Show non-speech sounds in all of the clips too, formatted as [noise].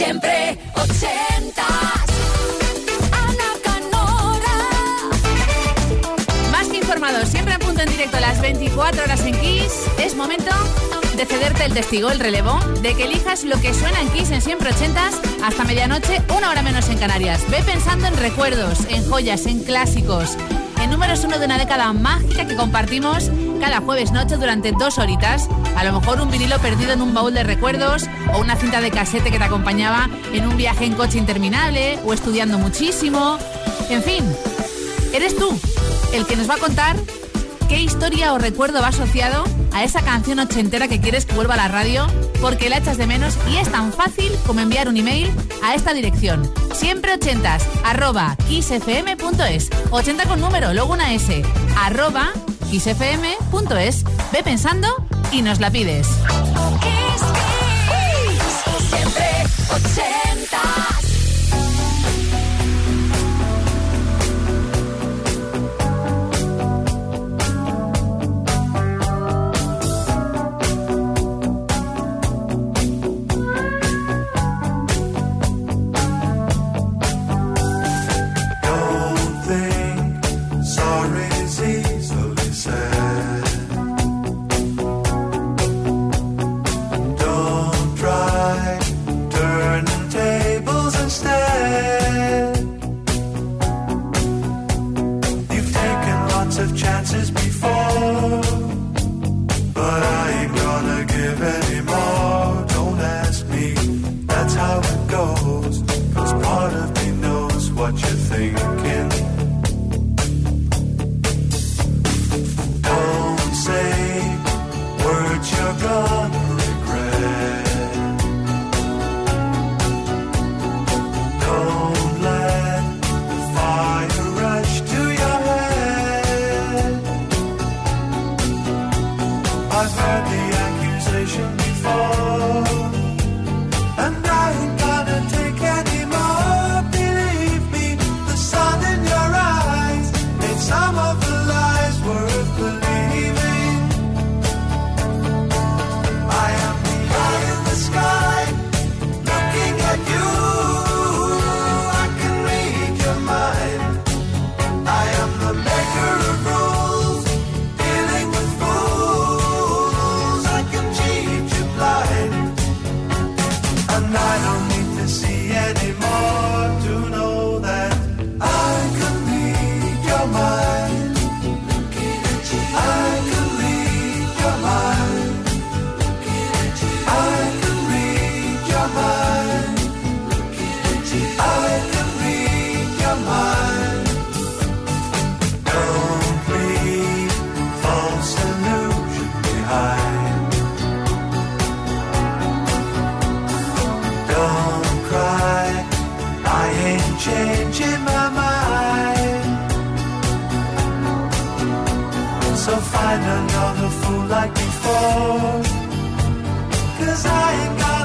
Siempre ochentas. Ana Canora. Más que informados, siempre a punto en directo las 24 horas en Kiss. Es momento de cederte el testigo, el relevo, de que elijas lo que suena en Kiss en siempre ochentas hasta medianoche, una hora menos en Canarias. Ve pensando en recuerdos, en joyas, en clásicos, en números uno de una década mágica que compartimos cada jueves noche durante dos horitas. A lo mejor un vinilo perdido en un baúl de recuerdos o una cinta de casete que te acompañaba en un viaje en coche interminable o estudiando muchísimo. En fin, eres tú el que nos va a contar qué historia o recuerdo va asociado a esa canción ochentera que quieres que vuelva a la radio porque la echas de menos y es tan fácil como enviar un email a esta dirección. Siempre ochentas, arroba kissfm.es. 80 con número, luego una S, arroba kissfm.es. Ve pensando y nos la pides. Siempre 80. So find another fool like before. Cause I ain't gonna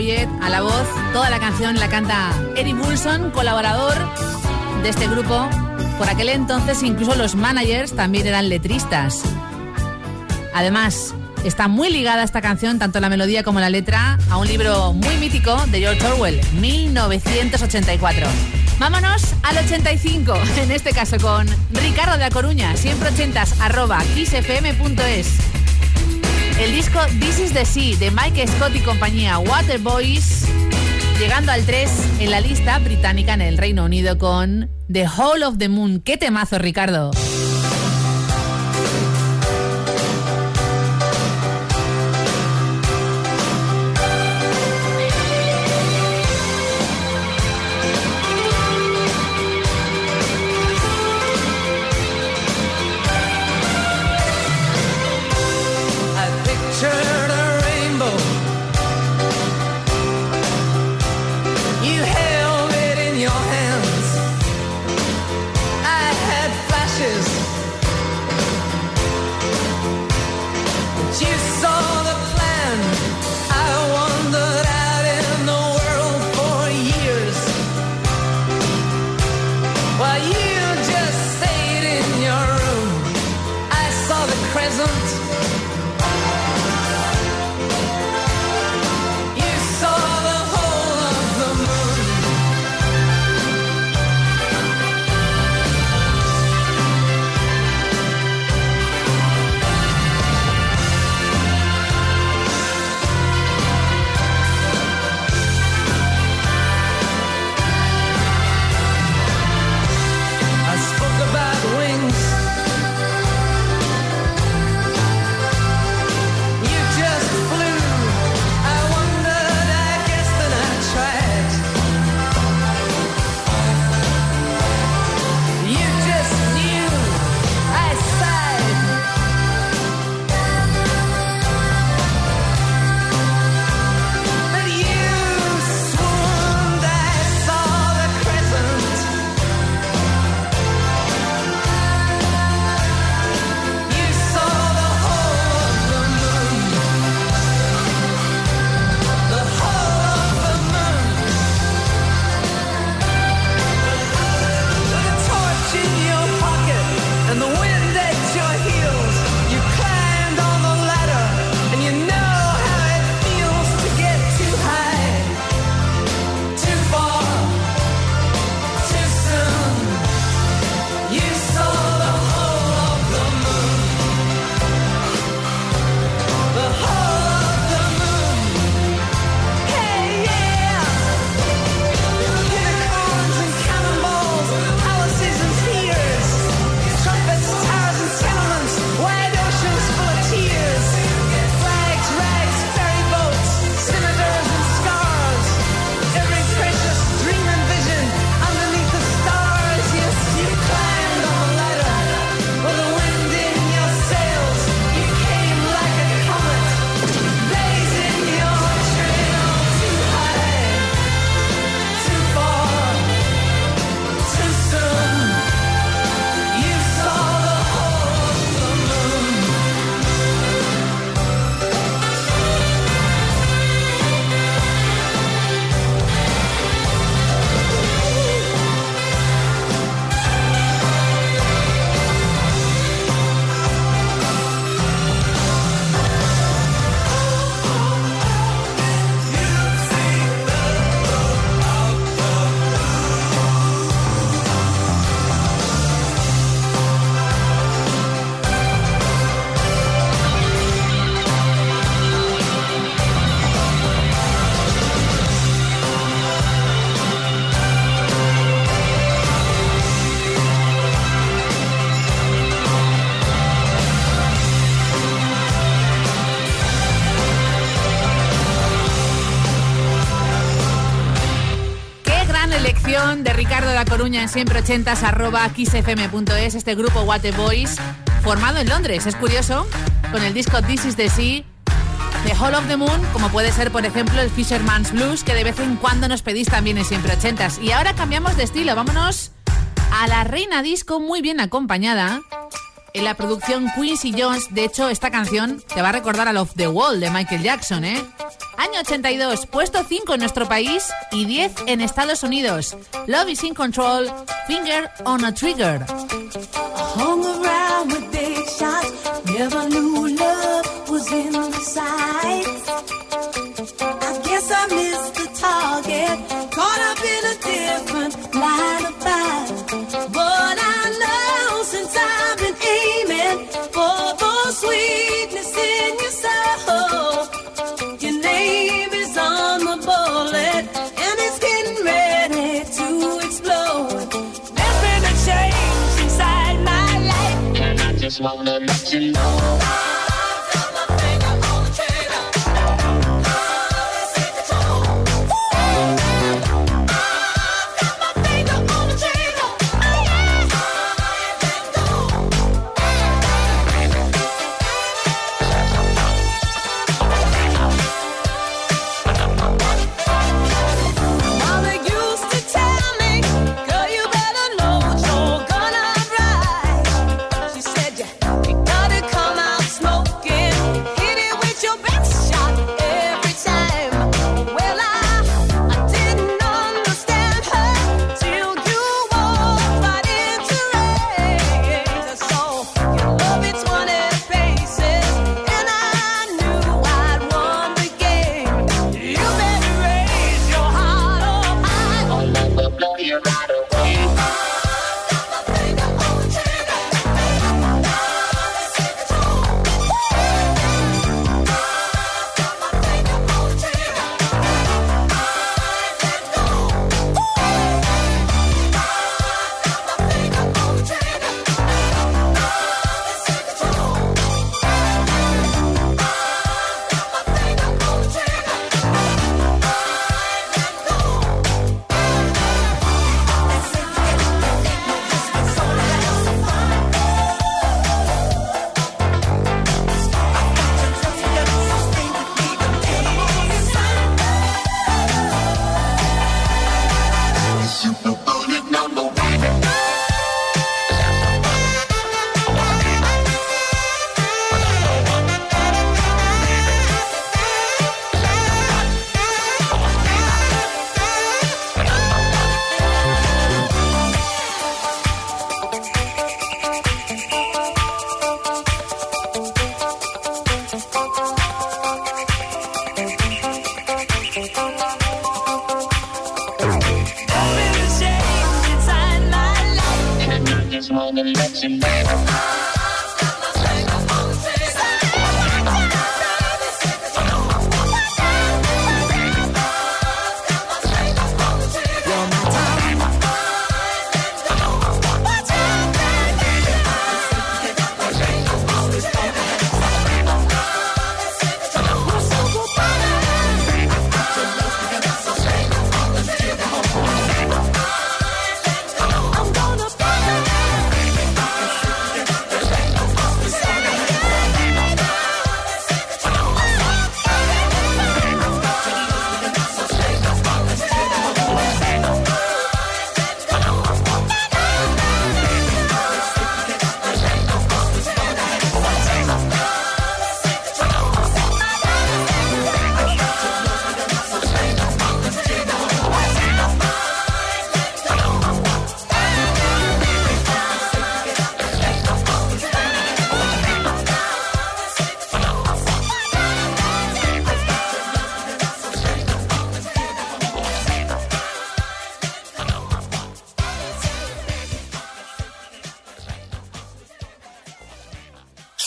A la voz. Toda la canción la canta Eddie Wilson, colaborador de este grupo. Por aquel entonces incluso los managers también eran letristas. Además, está muy ligada esta canción, tanto la melodía como la letra, a un libro muy mítico de George Orwell, 1984. Vámonos al 85, [laughs] en este caso con Ricardo de A Coruña, siempre ochentas, arroba kissfm.es. El disco This is the Sea de Mike Scott y compañía Waterboys, llegando al 3 en la lista británica en el Reino Unido con The Hall of the Moon. ¡Qué temazo, Ricardo! En siempre ochentas arroba xfm.es, este grupo Waterboys, formado en Londres. Es curioso, con el disco This is the Sea, The Hall of the Moon, como puede ser, por ejemplo, el Fisherman's Blues, que de vez en cuando nos pedís también en siempre ochentas. Y ahora cambiamos de estilo, vámonos a la reina disco muy bien acompañada. En la producción Quincy Jones, de hecho, esta canción te va a recordar a Off the Wall de Michael Jackson, ¿eh? Año 82, puesto 5 en nuestro país y 10 en Estados Unidos. Love is in control, finger on a trigger. Love just wanna let you know.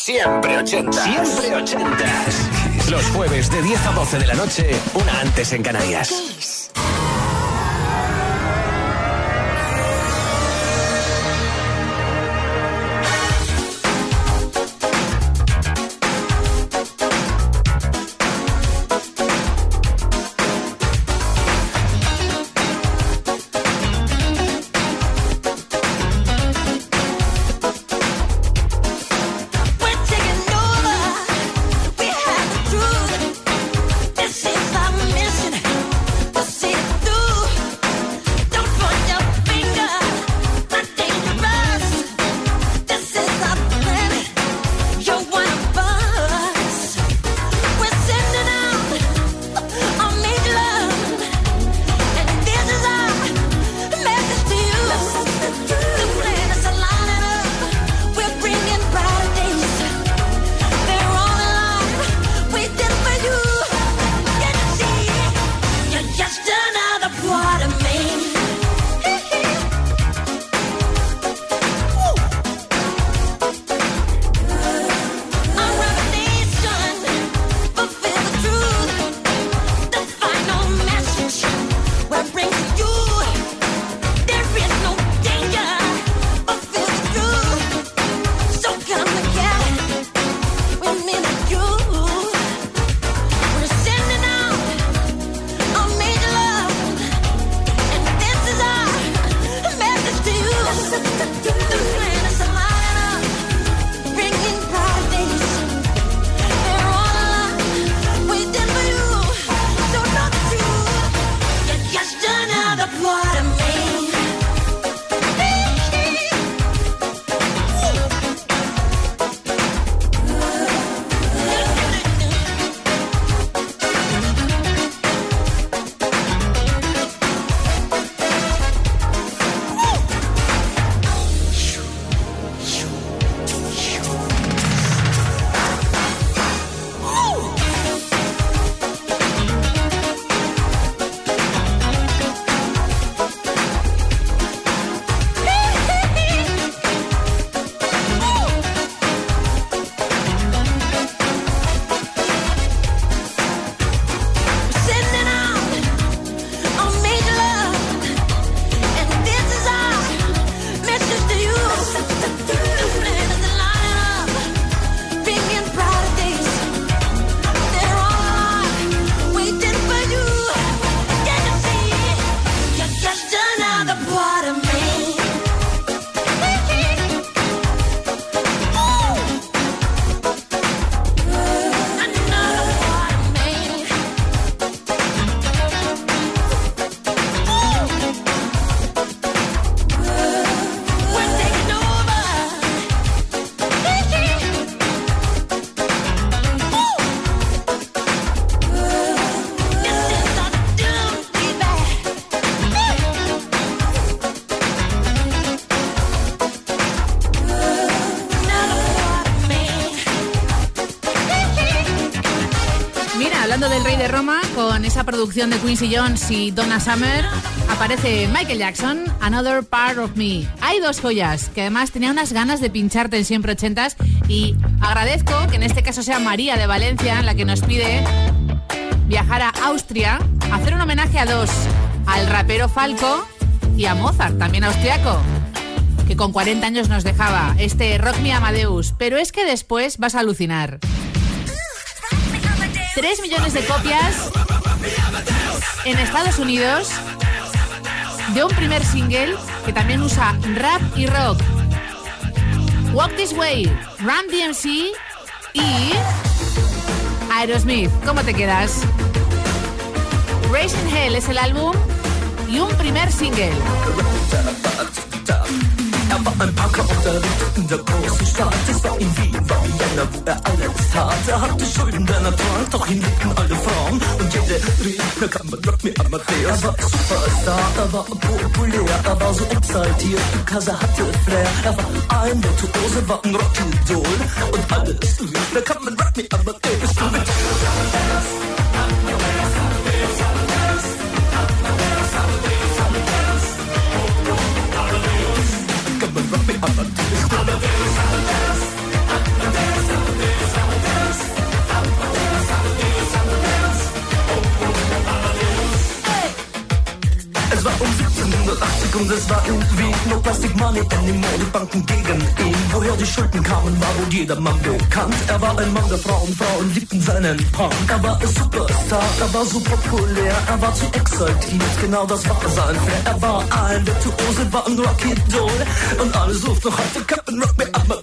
Siempre 80. Siempre 80. Los jueves de 10 a 12 de la noche, una antes en Canarias. Producción de Quincy Jones y Donna Summer, aparece Michael Jackson, Another Part of Me. Hay dos joyas que además tenía unas ganas de pincharte en siempre ochentas y agradezco que en este caso sea María de Valencia la que nos pide viajar a Austria, hacer un homenaje a dos, al rapero Falco y a Mozart, también austriaco, que con 40 años nos dejaba este Rock Me Amadeus, pero es que después vas a alucinar. 3 millones de copias en Estados Unidos de un primer single que también usa rap y rock. Walk This Way, Run DMC y Aerosmith. ¿Cómo te quedas? Racing Hell es el álbum y un primer single. Er war ein Punker unterwegs in der großen Stadt. Es war in Wien, war Vienna, wo er alles tat. Er hatte Schulden, denn er trank, doch ihn liebten alle Frauen. Und jede rief, na kann man Rock me Amadeus. Er war Superstar, er war populär, er war so exaltiert, because er hatte Flair. Er war ein Virtuose, war ein Rockidol. Und alles rief, na kann man Rock me Amadeus. Du I'm a, I'm a und es war irgendwie no plastic money anymore. Die Banken gegen ihn. Woher die Schulden kamen, war wohl jedermann bekannt. Er war ein Mann der Frauen, Frauen liebten seinen Punk. Er war ein Superstar, er war so populär, er war zu exaltiert. Genau das war sein Flair. Er war ein Virtuose, war ein Rockidol. Und alle suchten heute Captain Rock Amadeus.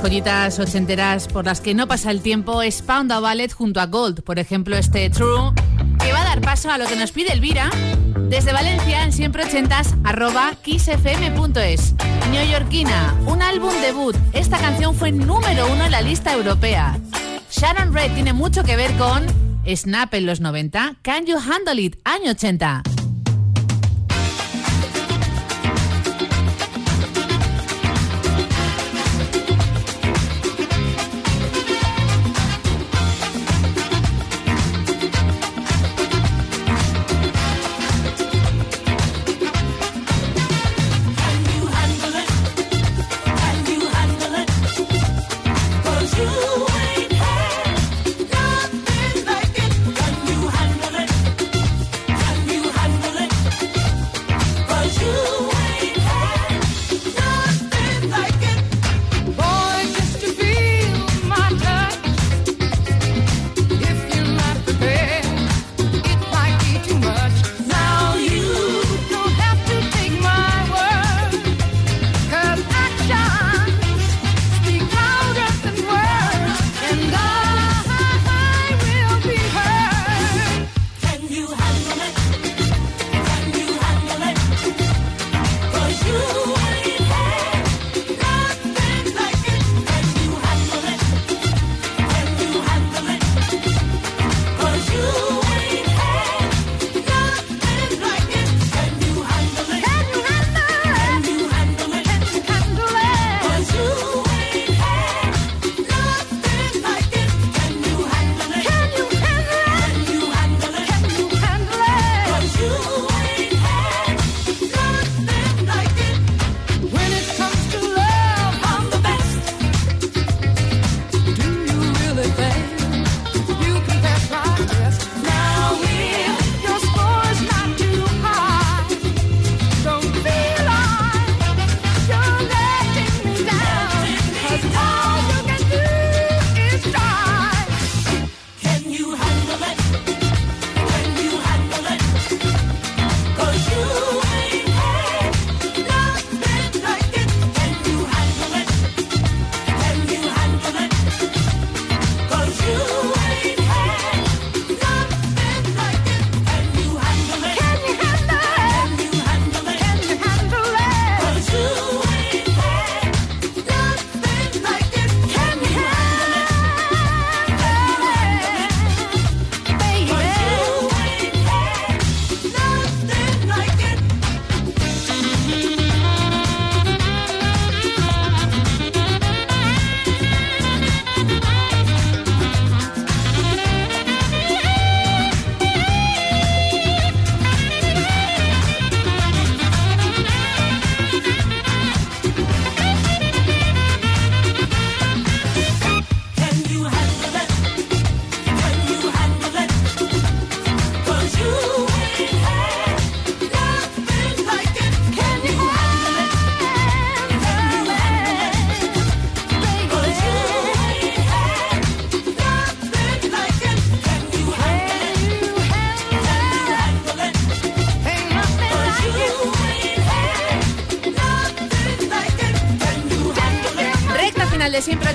joyitas ochenteras por las que no pasa el tiempo es Pound a Ballet junto a Gold, por ejemplo este True, que va a dar paso a lo que nos pide Elvira desde Valencia en siempre ochentas arroba kissfm.es. Neoyorquina, un álbum debut. Esta canción fue número uno en la lista europea. Sharon Red tiene mucho que ver con Snap en los 90, Can You Handle It, año 80.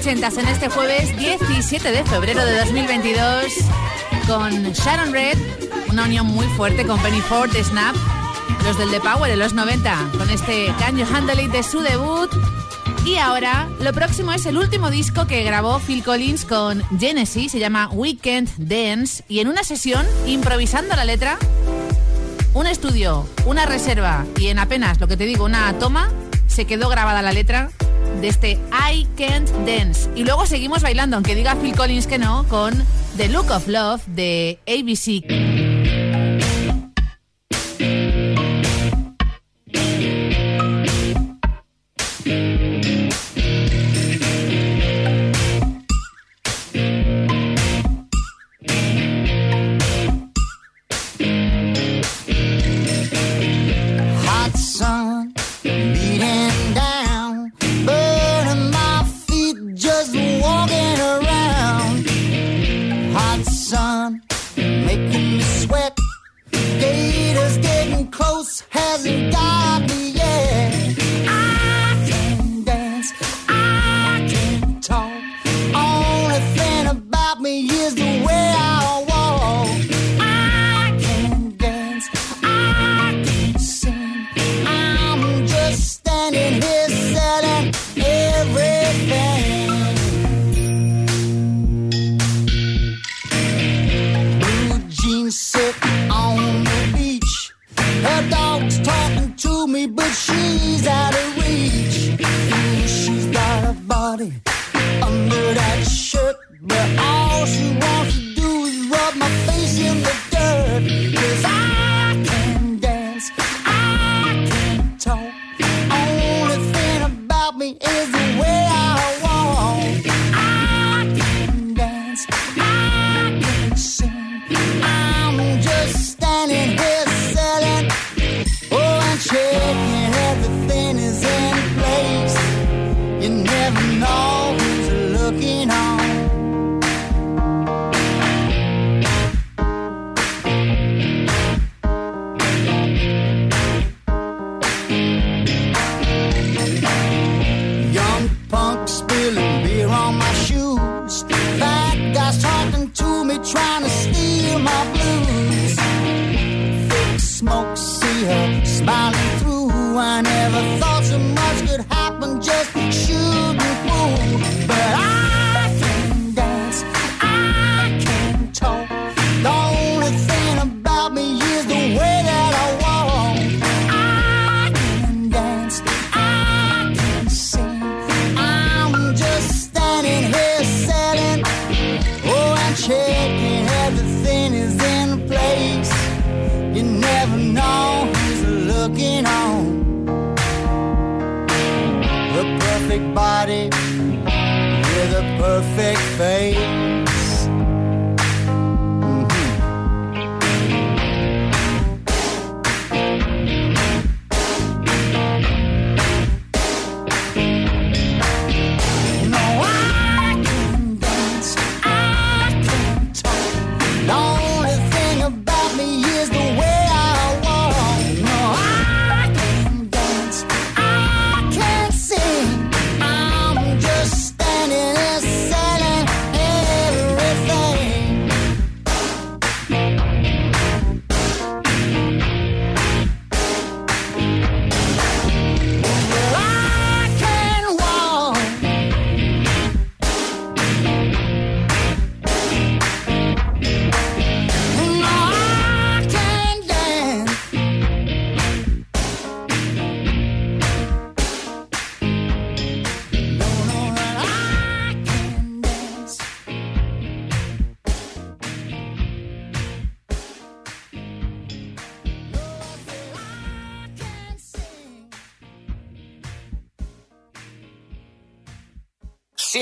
ochentas en este jueves 17 de febrero de 2022 con Sharon Red, una unión muy fuerte con Penny Ford de Snap, los del The Power de los 90, con este Can You Handle It de su debut. Y ahora, lo próximo es el último disco que grabó Phil Collins con Genesis, se llama Weekend Dance, y en una sesión, improvisando la letra, un estudio, una reserva y en apenas, lo que te digo, una toma, se quedó grabada la letra de este I Can't Dance. Y luego seguimos bailando, aunque diga Phil Collins que no, con The Look of Love de ABC.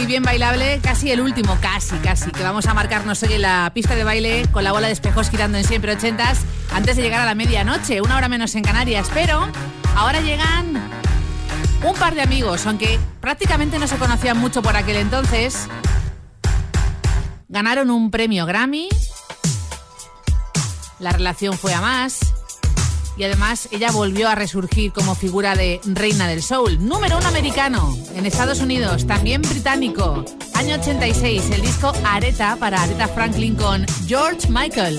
John Chentero y bien bailable? Casi el último, casi, casi, que vamos a marcarnos hoy en la pista de baile con la bola de espejos girando en siempre ochentas antes de llegar a la medianoche, una hora menos en Canarias. Pero ahora llegan un par de amigos, aunque prácticamente no se conocían mucho por aquel entonces. Ganaron un premio Grammy. La relación fue a más. Y además ella volvió a resurgir como figura de reina del soul. Número uno americano en Estados Unidos, también británico. Año 86, el disco Areta para Aretha Franklin con George Michael.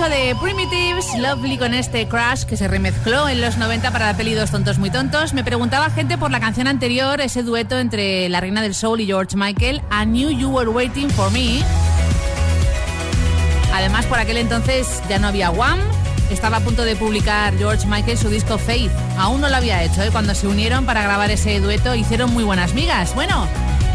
8 de Primitives, Lovely con este Crash que se remezcló en los 90 para la peli Dos Tontos Muy Tontos. Me preguntaba gente por la canción anterior, ese dueto entre la reina del soul y George Michael, I Knew You Were Waiting for Me. Además, por aquel entonces ya no había Wham. Estaba a punto de publicar George Michael su disco Faith. Aún no lo había hecho, ¿eh? cuando se unieron para grabar ese dueto hicieron muy buenas migas. Bueno,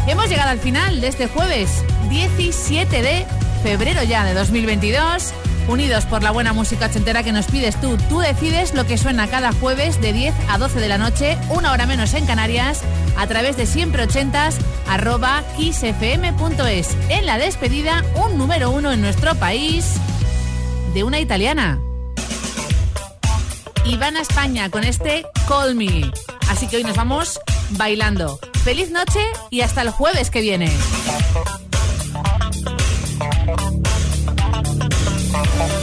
hemos llegado al final de este jueves 17 de febrero ya de 2022. Unidos por la buena música ochentera que nos pides tú. Tú decides lo que suena cada jueves de 10 a 12 de la noche, una hora menos en Canarias, a través de siempre ochentas arroba. En la despedida, un número uno en nuestro país de una italiana. Ivana España con este Call Me. Así que hoy nos vamos bailando. Feliz noche y hasta el jueves que viene. Thank you.